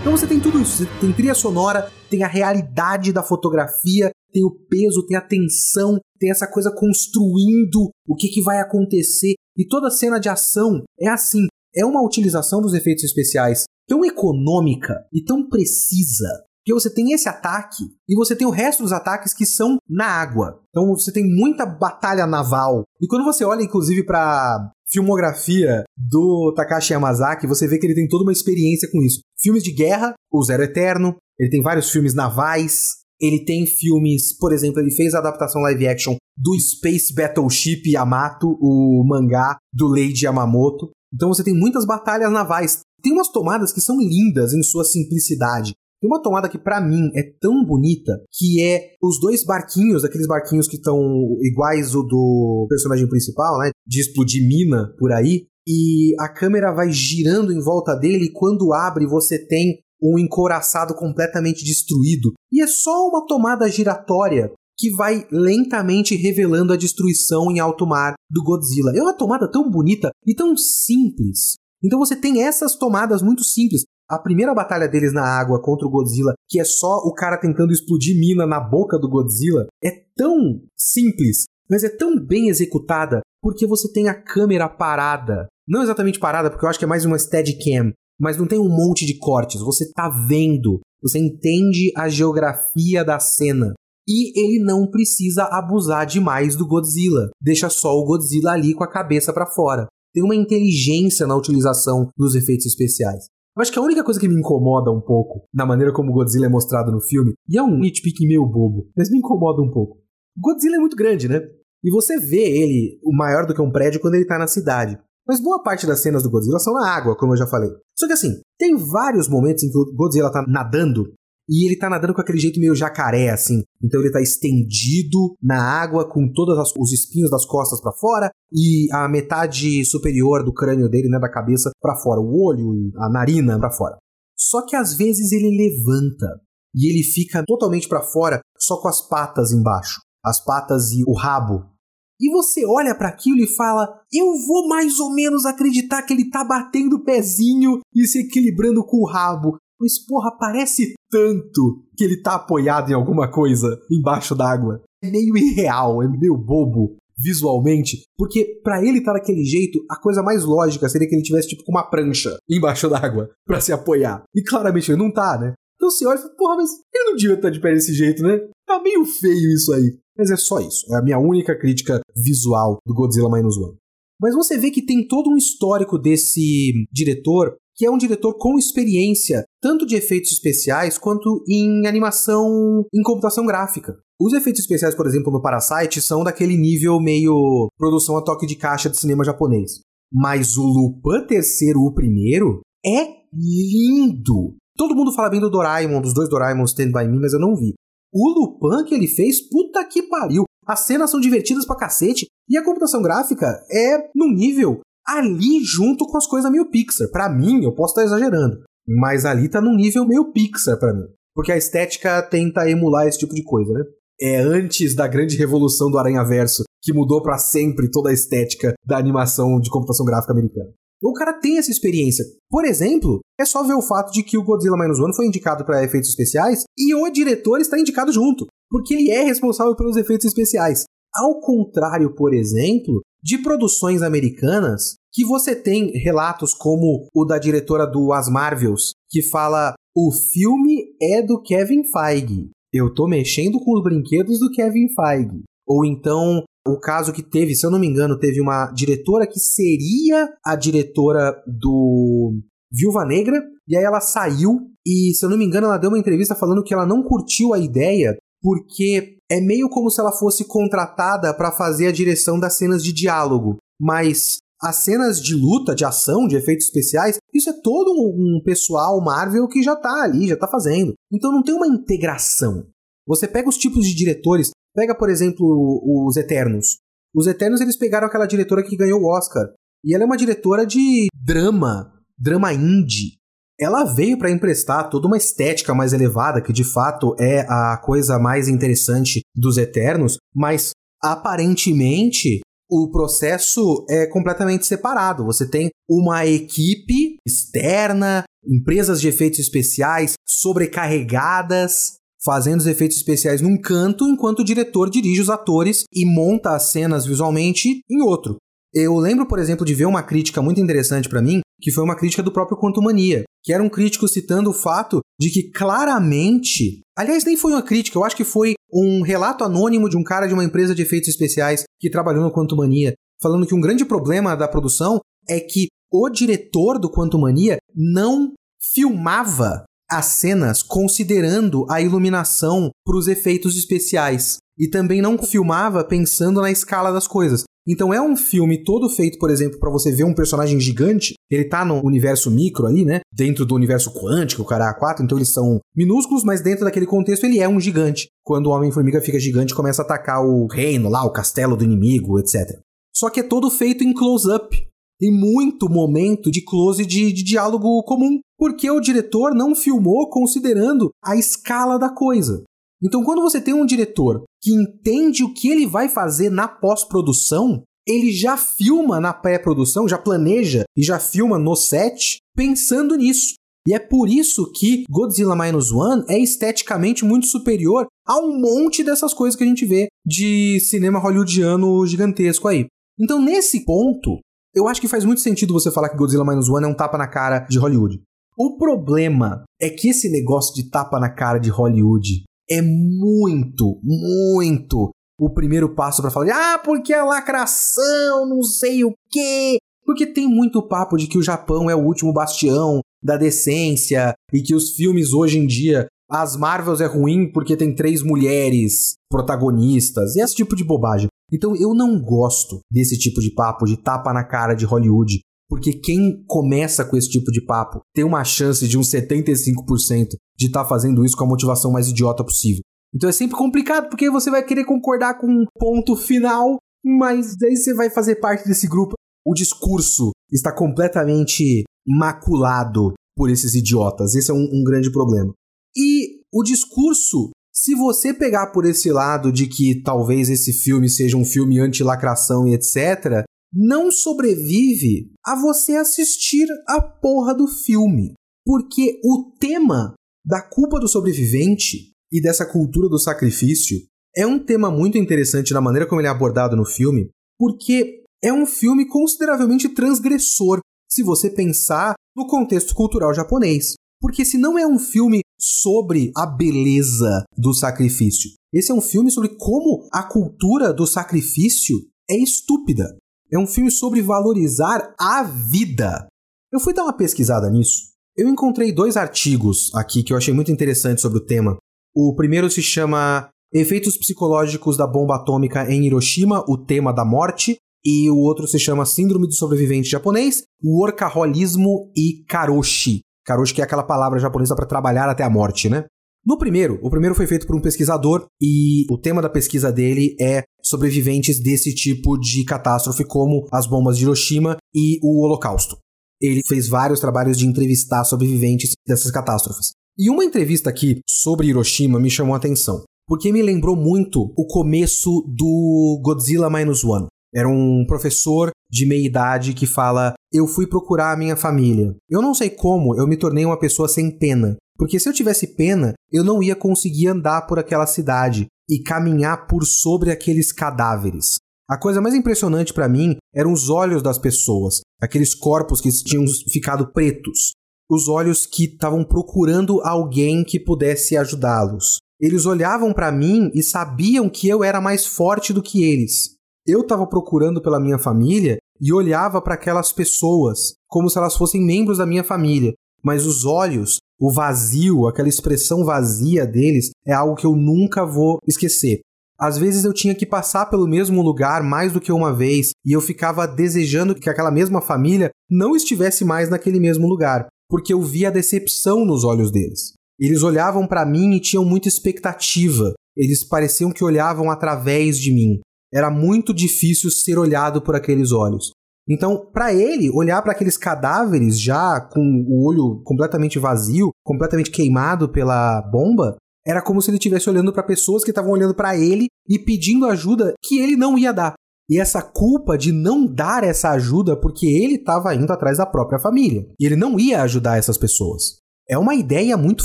Então você tem tudo isso, você tem trilha sonora, tem a realidade da fotografia, tem o peso, tem a tensão, tem essa coisa construindo o que, que vai acontecer. E toda cena de ação é assim é uma utilização dos efeitos especiais tão econômica e tão precisa que você tem esse ataque e você tem o resto dos ataques que são na água. Então você tem muita batalha naval. E quando você olha, inclusive, para filmografia do Takashi Yamazaki, você vê que ele tem toda uma experiência com isso. Filmes de guerra, O Zero Eterno, ele tem vários filmes navais, ele tem filmes, por exemplo, ele fez a adaptação live action do Space Battleship Yamato, o mangá do Leiji Yamamoto. Então você tem muitas batalhas navais. Tem umas tomadas que são lindas em sua simplicidade. Tem uma tomada que para mim é tão bonita que é os dois barquinhos, aqueles barquinhos que estão iguais o do personagem principal, né? De explodir mina por aí. E a câmera vai girando em volta dele e quando abre você tem um encoraçado completamente destruído. E é só uma tomada giratória que vai lentamente revelando a destruição em alto mar do Godzilla. É uma tomada tão bonita e tão simples. Então você tem essas tomadas muito simples. A primeira batalha deles na água contra o Godzilla, que é só o cara tentando explodir mina na boca do Godzilla, é tão simples, mas é tão bem executada porque você tem a câmera parada. Não exatamente parada, porque eu acho que é mais uma steadicam, mas não tem um monte de cortes. Você tá vendo, você entende a geografia da cena. E ele não precisa abusar demais do Godzilla. Deixa só o Godzilla ali com a cabeça para fora. Tem uma inteligência na utilização dos efeitos especiais. Eu acho que a única coisa que me incomoda um pouco na maneira como o Godzilla é mostrado no filme, e é um nitpick meio bobo, mas me incomoda um pouco. O Godzilla é muito grande, né? E você vê ele maior do que um prédio quando ele tá na cidade. Mas boa parte das cenas do Godzilla são na água, como eu já falei. Só que assim, tem vários momentos em que o Godzilla tá nadando e ele tá nadando com aquele jeito meio jacaré, assim. Então ele tá estendido na água, com todos os espinhos das costas para fora e a metade superior do crânio dele, né, da cabeça para fora, o olho e a narina para fora. Só que às vezes ele levanta e ele fica totalmente para fora, só com as patas embaixo, as patas e o rabo. E você olha para aquilo e fala: "Eu vou mais ou menos acreditar que ele tá batendo o pezinho e se equilibrando com o rabo, mas porra, parece tanto que ele tá apoiado em alguma coisa embaixo d'água. É meio irreal, é meio bobo visualmente, porque para ele estar tá daquele jeito, a coisa mais lógica seria que ele tivesse tipo com uma prancha embaixo d'água para se apoiar. E claramente ele não tá, né? Então você olha e fala, porra, mas ele não devia estar de pé desse jeito, né? Tá meio feio isso aí. Mas é só isso. É a minha única crítica visual do Godzilla Minus One. Mas você vê que tem todo um histórico desse diretor que é um diretor com experiência tanto de efeitos especiais quanto em animação em computação gráfica. Os efeitos especiais, por exemplo, no Parasite são daquele nível meio produção a toque de caixa de cinema japonês. Mas o Lupin terceiro, o primeiro, é lindo. Todo mundo fala bem do Doraemon, dos dois Doraemon Stand By Me, mas eu não vi. O Lupin que ele fez, puta que pariu. As cenas são divertidas pra cacete e a computação gráfica é num nível ali junto com as coisas meio Pixar. Para mim, eu posso estar exagerando, mas ali tá num nível meio Pixar para mim. Porque a estética tenta emular esse tipo de coisa, né? É antes da grande revolução do Aranha Verso que mudou para sempre toda a estética da animação de computação gráfica americana. O cara tem essa experiência. Por exemplo, é só ver o fato de que o Godzilla Minus One foi indicado para efeitos especiais e o diretor está indicado junto, porque ele é responsável pelos efeitos especiais. Ao contrário, por exemplo, de produções americanas que você tem relatos como o da diretora do As Marvels, que fala: o filme é do Kevin Feige. Eu tô mexendo com os brinquedos do Kevin Feige. Ou então, o caso que teve, se eu não me engano, teve uma diretora que seria a diretora do Viúva Negra, e aí ela saiu e, se eu não me engano, ela deu uma entrevista falando que ela não curtiu a ideia porque é meio como se ela fosse contratada para fazer a direção das cenas de diálogo, mas as cenas de luta, de ação, de efeitos especiais, isso é todo um, pessoal Marvel que já tá ali, já tá fazendo. Então não tem uma integração. Você pega os tipos de diretores, pega por exemplo os Eternos. Os Eternos eles pegaram aquela diretora que ganhou o Oscar. E ela é uma diretora de drama, drama indie ela veio para emprestar toda uma estética mais elevada, que de fato é a coisa mais interessante dos Eternos, mas aparentemente o processo é completamente separado. Você tem uma equipe externa, empresas de efeitos especiais sobrecarregadas, fazendo os efeitos especiais num canto, enquanto o diretor dirige os atores e monta as cenas visualmente em outro. Eu lembro, por exemplo, de ver uma crítica muito interessante para mim que foi uma crítica do próprio Quantum Mania, que era um crítico citando o fato de que claramente, aliás, nem foi uma crítica, eu acho que foi um relato anônimo de um cara de uma empresa de efeitos especiais que trabalhou no Quantum Mania, falando que um grande problema da produção é que o diretor do Quantum Mania não filmava as cenas considerando a iluminação para os efeitos especiais e também não filmava pensando na escala das coisas. Então é um filme todo feito, por exemplo, para você ver um personagem gigante, ele tá no universo micro ali, né? Dentro do universo quântico, o cara A4, então eles são minúsculos, mas dentro daquele contexto ele é um gigante. Quando o Homem-Formiga fica gigante, começa a atacar o reino lá, o castelo do inimigo, etc. Só que é todo feito em close-up. Tem muito momento de close de, de diálogo comum, porque o diretor não filmou considerando a escala da coisa. Então, quando você tem um diretor que entende o que ele vai fazer na pós-produção, ele já filma na pré-produção, já planeja e já filma no set pensando nisso. E é por isso que Godzilla Minus One é esteticamente muito superior a um monte dessas coisas que a gente vê de cinema hollywoodiano gigantesco aí. Então, nesse ponto, eu acho que faz muito sentido você falar que Godzilla Minus One é um tapa na cara de Hollywood. O problema é que esse negócio de tapa na cara de Hollywood é muito, muito o primeiro passo para falar, ah, porque a lacração, não sei o quê. Porque tem muito papo de que o Japão é o último bastião da decência e que os filmes hoje em dia, as Marvels é ruim porque tem três mulheres protagonistas e esse tipo de bobagem. Então eu não gosto desse tipo de papo de tapa na cara de Hollywood porque quem começa com esse tipo de papo tem uma chance de uns 75% de estar tá fazendo isso com a motivação mais idiota possível. Então é sempre complicado, porque você vai querer concordar com um ponto final, mas daí você vai fazer parte desse grupo. O discurso está completamente maculado por esses idiotas. Esse é um, um grande problema. E o discurso, se você pegar por esse lado de que talvez esse filme seja um filme anti-lacração e etc., não sobrevive a você assistir a porra do filme. Porque o tema da culpa do sobrevivente e dessa cultura do sacrifício é um tema muito interessante na maneira como ele é abordado no filme, porque é um filme consideravelmente transgressor se você pensar no contexto cultural japonês. Porque se não é um filme sobre a beleza do sacrifício, esse é um filme sobre como a cultura do sacrifício é estúpida. É um filme sobre valorizar a vida. Eu fui dar uma pesquisada nisso. Eu encontrei dois artigos aqui que eu achei muito interessantes sobre o tema. O primeiro se chama Efeitos Psicológicos da Bomba Atômica em Hiroshima, o tema da morte. E o outro se chama Síndrome do Sobrevivente Japonês, Workaholismo e Karoshi. Karoshi que é aquela palavra japonesa para trabalhar até a morte, né? No primeiro, o primeiro foi feito por um pesquisador e o tema da pesquisa dele é sobreviventes desse tipo de catástrofe, como as bombas de Hiroshima e o Holocausto. Ele fez vários trabalhos de entrevistar sobreviventes dessas catástrofes. E uma entrevista aqui sobre Hiroshima me chamou a atenção, porque me lembrou muito o começo do Godzilla Minus One. Era um professor de meia idade que fala: Eu fui procurar a minha família. Eu não sei como eu me tornei uma pessoa sem pena. Porque se eu tivesse pena, eu não ia conseguir andar por aquela cidade e caminhar por sobre aqueles cadáveres. A coisa mais impressionante para mim eram os olhos das pessoas, aqueles corpos que tinham ficado pretos, os olhos que estavam procurando alguém que pudesse ajudá-los. Eles olhavam para mim e sabiam que eu era mais forte do que eles. Eu estava procurando pela minha família e olhava para aquelas pessoas como se elas fossem membros da minha família, mas os olhos o vazio, aquela expressão vazia deles, é algo que eu nunca vou esquecer. Às vezes eu tinha que passar pelo mesmo lugar mais do que uma vez e eu ficava desejando que aquela mesma família não estivesse mais naquele mesmo lugar, porque eu via a decepção nos olhos deles. Eles olhavam para mim e tinham muita expectativa. Eles pareciam que olhavam através de mim. Era muito difícil ser olhado por aqueles olhos. Então, para ele, olhar para aqueles cadáveres já com o olho completamente vazio, completamente queimado pela bomba, era como se ele estivesse olhando para pessoas que estavam olhando para ele e pedindo ajuda que ele não ia dar. E essa culpa de não dar essa ajuda porque ele estava indo atrás da própria família. E ele não ia ajudar essas pessoas. É uma ideia muito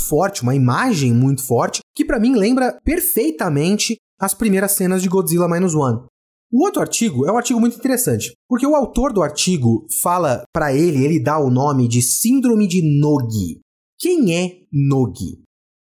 forte, uma imagem muito forte, que para mim lembra perfeitamente as primeiras cenas de Godzilla Minus One. O outro artigo é um artigo muito interessante, porque o autor do artigo fala para ele, ele dá o nome de Síndrome de Nogi. Quem é Nogi?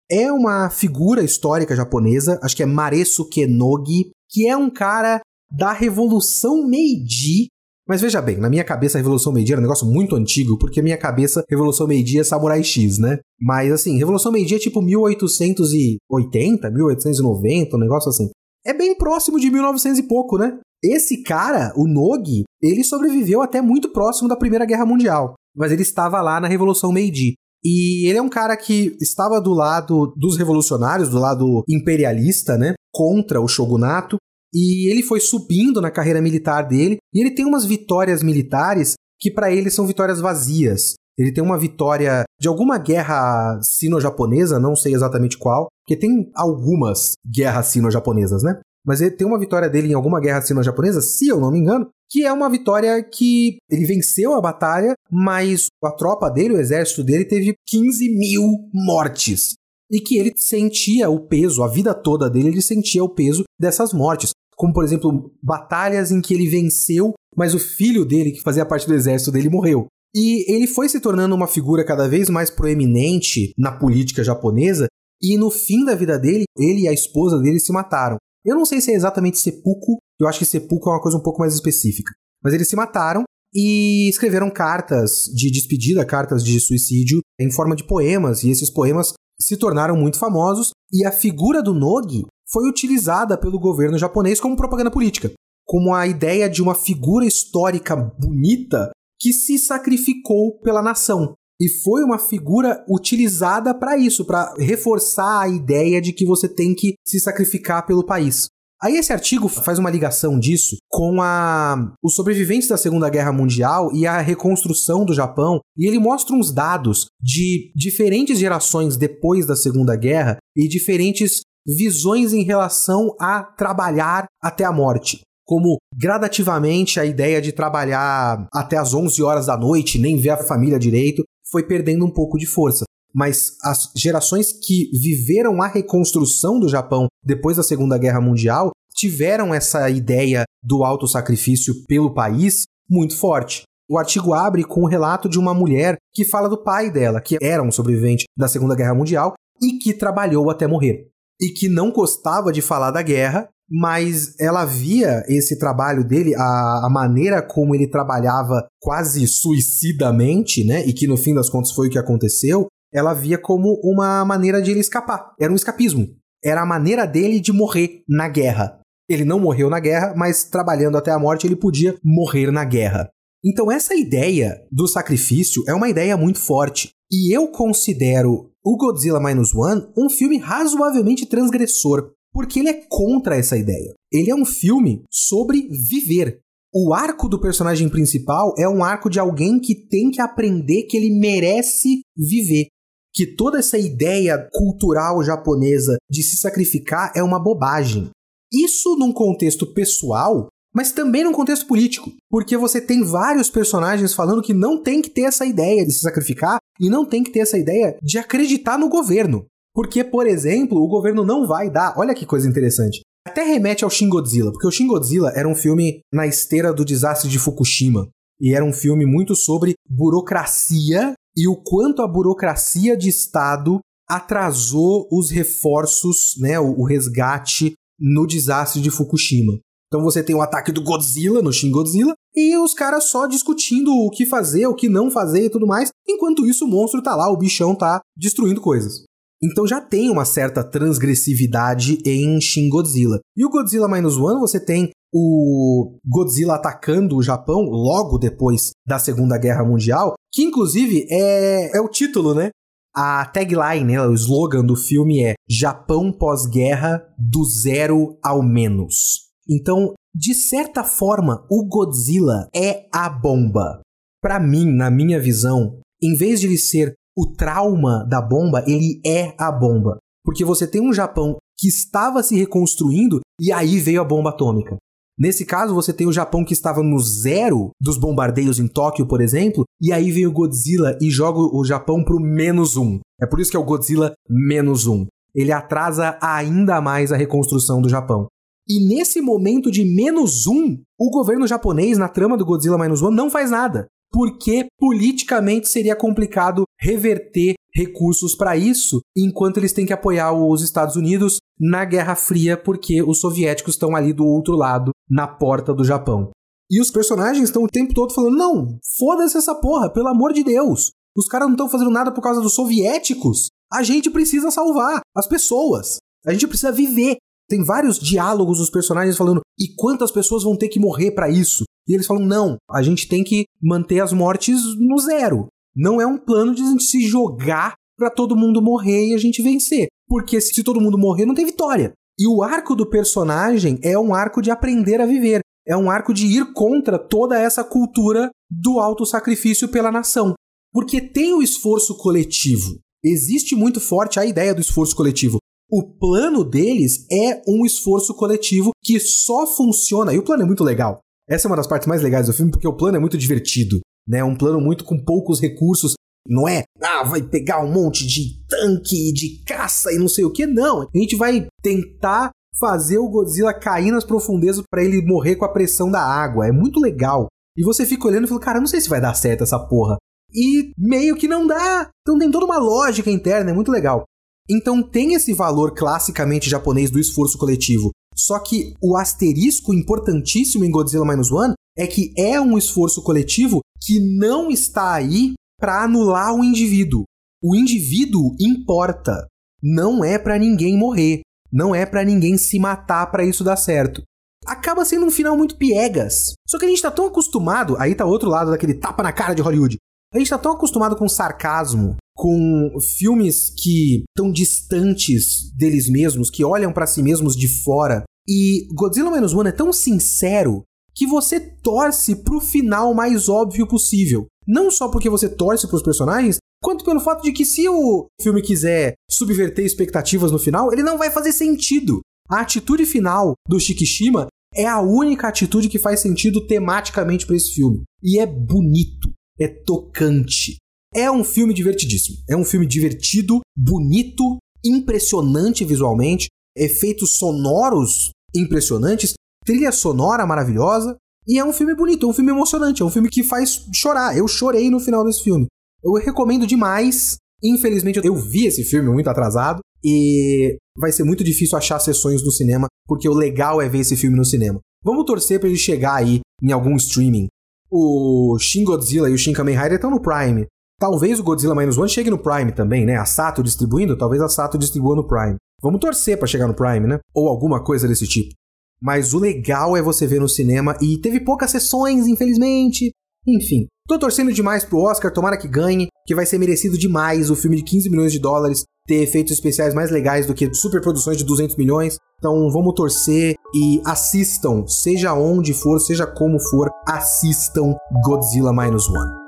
É uma figura histórica japonesa, acho que é Maresuke Nogi, que é um cara da Revolução Meiji. Mas veja bem, na minha cabeça a Revolução Meiji era um negócio muito antigo, porque minha cabeça Revolução Meiji é Samurai X, né? Mas assim, Revolução Meiji é tipo 1880, 1890, um negócio assim é bem próximo de 1900 e pouco, né? Esse cara, o Nogi, ele sobreviveu até muito próximo da Primeira Guerra Mundial, mas ele estava lá na Revolução Meiji. E ele é um cara que estava do lado dos revolucionários, do lado imperialista, né? Contra o shogunato. E ele foi subindo na carreira militar dele. E ele tem umas vitórias militares que para ele são vitórias vazias. Ele tem uma vitória de alguma guerra sino-japonesa, não sei exatamente qual, porque tem algumas guerras sino-japonesas, né? Mas ele tem uma vitória dele em alguma guerra sino-japonesa, se eu não me engano, que é uma vitória que ele venceu a batalha, mas a tropa dele, o exército dele, teve 15 mil mortes. E que ele sentia o peso, a vida toda dele, ele sentia o peso dessas mortes. Como, por exemplo, batalhas em que ele venceu, mas o filho dele, que fazia parte do exército dele, morreu. E ele foi se tornando uma figura cada vez mais proeminente na política japonesa, e no fim da vida dele, ele e a esposa dele se mataram. Eu não sei se é exatamente seppuku, eu acho que seppuku é uma coisa um pouco mais específica. Mas eles se mataram e escreveram cartas de despedida, cartas de suicídio, em forma de poemas, e esses poemas se tornaram muito famosos, e a figura do Nogi foi utilizada pelo governo japonês como propaganda política, como a ideia de uma figura histórica bonita que se sacrificou pela nação. E foi uma figura utilizada para isso, para reforçar a ideia de que você tem que se sacrificar pelo país. Aí esse artigo faz uma ligação disso com a os sobreviventes da Segunda Guerra Mundial e a reconstrução do Japão, e ele mostra uns dados de diferentes gerações depois da Segunda Guerra e diferentes visões em relação a trabalhar até a morte como gradativamente a ideia de trabalhar até as 11 horas da noite, nem ver a família direito, foi perdendo um pouco de força. Mas as gerações que viveram a reconstrução do Japão depois da Segunda Guerra Mundial tiveram essa ideia do autossacrifício pelo país muito forte. O artigo abre com o relato de uma mulher que fala do pai dela, que era um sobrevivente da Segunda Guerra Mundial e que trabalhou até morrer. E que não gostava de falar da guerra mas ela via esse trabalho dele, a, a, maneira como ele trabalhava quase suicidamente, né? E que no fim das contas foi o que aconteceu, ela via como uma maneira de ele escapar. Era um escapismo. Era a maneira dele de morrer na guerra. Ele não morreu na guerra, mas trabalhando até a morte ele podia morrer na guerra. Então essa ideia do sacrifício é uma ideia muito forte. E eu considero o Godzilla Minus One um filme razoavelmente transgressor porque ele é contra essa ideia. Ele é um filme sobre viver. O arco do personagem principal é um arco de alguém que tem que aprender que ele merece viver. Que toda essa ideia cultural japonesa de se sacrificar é uma bobagem. Isso num contexto pessoal, mas também num contexto político. Porque você tem vários personagens falando que não tem que ter essa ideia de se sacrificar e não tem que ter essa ideia de acreditar no governo. Porque, por exemplo, o governo não vai dar. Olha que coisa interessante. Até remete ao Shin Godzilla, porque o Shin Godzilla era um filme na esteira do desastre de Fukushima. E era um filme muito sobre burocracia e o quanto a burocracia de Estado atrasou os reforços, né, o, resgate no desastre de Fukushima. Então você tem o ataque do Godzilla no Shin Godzilla e os caras só discutindo o que fazer, o que não fazer e tudo mais. Enquanto isso, o monstro tá lá, o bichão tá destruindo coisas. Então já tem uma certa transgressividade em Shin Godzilla. E o Godzilla Minus One, você tem o Godzilla atacando o Japão logo depois da Segunda Guerra Mundial, que inclusive é, é o título, né? A tagline, né, o slogan do filme é Japão pós-guerra do zero ao menos. Então, de certa forma, o Godzilla é a bomba. Para mim, na minha visão, em vez de ele ser o trauma da bomba, ele é a bomba. Porque você tem um Japão que estava se reconstruindo e aí veio a bomba atômica. Nesse caso, você tem o Japão que estava no zero dos bombardeios em Tóquio, por exemplo, e aí vem o Godzilla e joga o Japão pro menos um. É por isso que é o Godzilla menos um. Ele atrasa ainda mais a reconstrução do Japão. E nesse momento de menos um, o governo japonês, na trama do Godzilla Minus One, não faz nada. Porque politicamente seria complicado reverter recursos para isso, enquanto eles têm que apoiar os Estados Unidos na Guerra Fria, porque os soviéticos estão ali do outro lado, na porta do Japão. E os personagens estão o tempo todo falando: não, foda-se essa porra, pelo amor de Deus. Os caras não estão fazendo nada por causa dos soviéticos. A gente precisa salvar as pessoas. A gente precisa viver. Tem vários diálogos dos personagens falando: e quantas pessoas vão ter que morrer para isso? E eles falam: não, a gente tem que manter as mortes no zero. Não é um plano de a gente se jogar para todo mundo morrer e a gente vencer. Porque se todo mundo morrer, não tem vitória. E o arco do personagem é um arco de aprender a viver. É um arco de ir contra toda essa cultura do autossacrifício pela nação. Porque tem o esforço coletivo. Existe muito forte a ideia do esforço coletivo. O plano deles é um esforço coletivo que só funciona. E o plano é muito legal. Essa é uma das partes mais legais do filme, porque o plano é muito divertido. Né? Um plano muito com poucos recursos. Não é, ah, vai pegar um monte de tanque, de caça e não sei o que. Não. A gente vai tentar fazer o Godzilla cair nas profundezas para ele morrer com a pressão da água. É muito legal. E você fica olhando e fala, cara, não sei se vai dar certo essa porra. E meio que não dá. Então tem toda uma lógica interna, é muito legal. Então tem esse valor classicamente japonês do esforço coletivo. Só que o asterisco importantíssimo em Godzilla Minus One é que é um esforço coletivo que não está aí para anular o indivíduo. O indivíduo importa. Não é para ninguém morrer. Não é para ninguém se matar para isso dar certo. Acaba sendo um final muito piegas. Só que a gente tá tão acostumado, aí tá outro lado daquele tapa na cara de Hollywood. A gente tá tão acostumado com sarcasmo, com filmes que estão distantes deles mesmos, que olham para si mesmos de fora. E Godzilla Minus One é tão sincero que você torce pro final mais óbvio possível. Não só porque você torce pros personagens, quanto pelo fato de que se o filme quiser subverter expectativas no final, ele não vai fazer sentido. A atitude final do Shikishima é a única atitude que faz sentido tematicamente para esse filme. E é bonito, é tocante, é um filme divertidíssimo. É um filme divertido, bonito, impressionante visualmente, efeitos sonoros impressionantes, trilha sonora maravilhosa. E é um filme bonito, é um filme emocionante, é um filme que faz chorar. Eu chorei no final desse filme. Eu recomendo demais. Infelizmente, eu vi esse filme muito atrasado e vai ser muito difícil achar sessões no cinema, porque o legal é ver esse filme no cinema. Vamos torcer para ele chegar aí em algum streaming. O Shin Godzilla e o Shin Kamen Rider estão no Prime. Talvez o Godzilla Minus One chegue no Prime também, né? A Sato distribuindo, talvez a Sato distribua no Prime. Vamos torcer para chegar no Prime, né? Ou alguma coisa desse tipo. Mas o legal é você ver no cinema e teve poucas sessões, infelizmente. Enfim, tô torcendo demais pro Oscar, tomara que ganhe, que vai ser merecido demais o filme de 15 milhões de dólares ter efeitos especiais mais legais do que superproduções de 200 milhões. Então vamos torcer e assistam, seja onde for, seja como for, assistam Godzilla Minus One.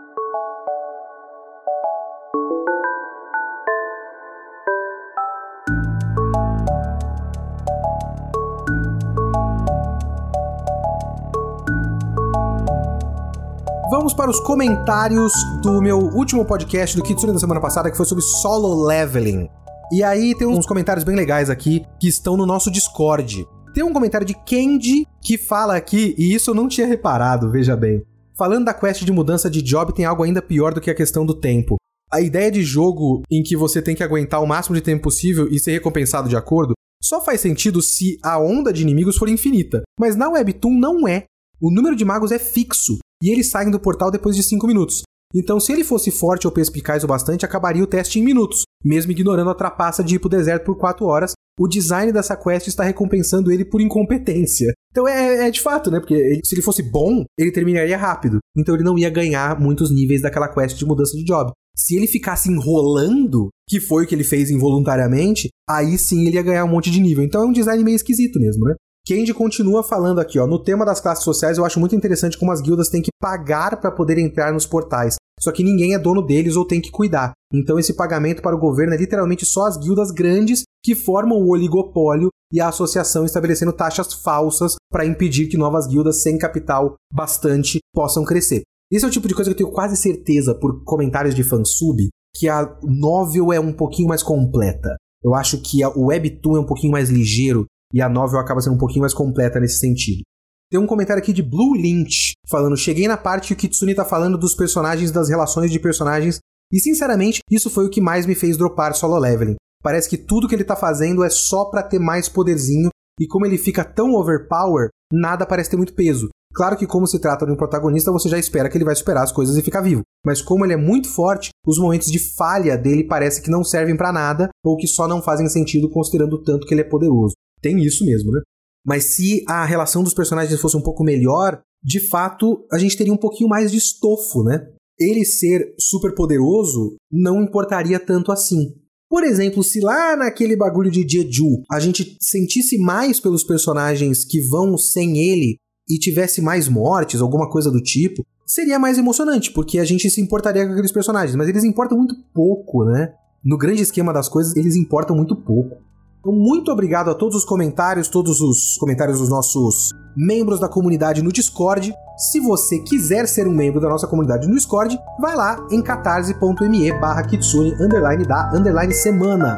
Vamos para os comentários do meu último podcast do Kitsune da semana passada, que foi sobre solo leveling. E aí tem uns comentários bem legais aqui que estão no nosso Discord. Tem um comentário de Kendi que fala aqui, e isso eu não tinha reparado, veja bem. Falando da quest de mudança de job, tem algo ainda pior do que a questão do tempo. A ideia de jogo em que você tem que aguentar o máximo de tempo possível e ser recompensado de acordo só faz sentido se a onda de inimigos for infinita. Mas na Webtoon não é. O número de magos é fixo e eles saem do portal depois de 5 minutos. Então, se ele fosse forte ou perspicaz o bastante, acabaria o teste em minutos, mesmo ignorando a trapaça de ir pro deserto por 4 horas. O design dessa quest está recompensando ele por incompetência. Então é, é de fato, né? Porque ele, se ele fosse bom, ele terminaria rápido. Então ele não ia ganhar muitos níveis daquela quest de mudança de job. Se ele ficasse enrolando, que foi o que ele fez involuntariamente, aí sim ele ia ganhar um monte de nível. Então é um design meio esquisito mesmo, né? Kendi continua falando aqui, ó, no tema das classes sociais, eu acho muito interessante como as guildas têm que pagar para poder entrar nos portais. Só que ninguém é dono deles ou tem que cuidar. Então esse pagamento para o governo é literalmente só as guildas grandes que formam o oligopólio e a associação estabelecendo taxas falsas para impedir que novas guildas sem capital bastante possam crescer. Esse é o tipo de coisa que eu tenho quase certeza por comentários de fansub que a novel é um pouquinho mais completa. Eu acho que o webtoon é um pouquinho mais ligeiro e a novel acaba sendo um pouquinho mais completa nesse sentido. Tem um comentário aqui de Blue Lynch falando: Cheguei na parte que o Kitsune tá falando dos personagens, das relações de personagens, e sinceramente, isso foi o que mais me fez dropar solo leveling. Parece que tudo que ele tá fazendo é só para ter mais poderzinho, e como ele fica tão overpower, nada parece ter muito peso. Claro que, como se trata de um protagonista, você já espera que ele vai superar as coisas e ficar vivo. Mas como ele é muito forte, os momentos de falha dele parece que não servem para nada, ou que só não fazem sentido considerando o tanto que ele é poderoso. Tem isso mesmo, né? Mas se a relação dos personagens fosse um pouco melhor, de fato, a gente teria um pouquinho mais de estofo, né? Ele ser super poderoso não importaria tanto assim. Por exemplo, se lá naquele bagulho de Jeju a gente sentisse mais pelos personagens que vão sem ele e tivesse mais mortes, alguma coisa do tipo, seria mais emocionante, porque a gente se importaria com aqueles personagens, mas eles importam muito pouco, né? No grande esquema das coisas, eles importam muito pouco. Então, muito obrigado a todos os comentários, todos os comentários dos nossos membros da comunidade no Discord. Se você quiser ser um membro da nossa comunidade no Discord, vai lá em catarse.me barra kitsune underline da underline semana.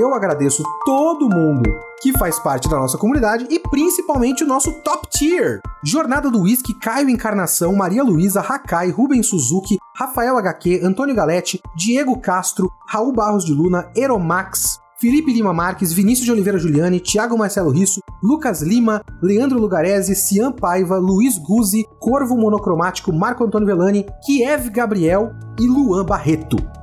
Eu agradeço todo mundo que faz parte da nossa comunidade e principalmente o nosso top tier. Jornada do Whisky, Caio Encarnação, Maria Luísa, Hakai, Rubens Suzuki, Rafael HQ, Antônio Galete, Diego Castro, Raul Barros de Luna, Eromax, Felipe Lima Marques, Vinícius de Oliveira Juliane, Thiago Marcelo Risso, Lucas Lima, Leandro Lugarese, Cian Paiva, Luiz Guzzi, Corvo Monocromático, Marco Antônio Velani, Kiev Gabriel e Luan Barreto.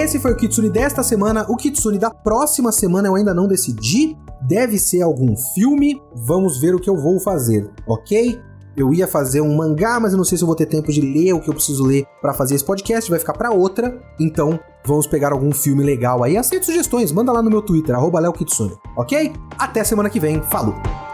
Esse foi o Kitsune desta semana. O Kitsune da próxima semana eu ainda não decidi. Deve ser algum filme. Vamos ver o que eu vou fazer, ok? Eu ia fazer um mangá, mas eu não sei se eu vou ter tempo de ler o que eu preciso ler para fazer esse podcast, vai ficar para outra. Então, vamos pegar algum filme legal aí. Aceito sugestões, manda lá no meu Twitter, arroba ok? Até semana que vem, falou!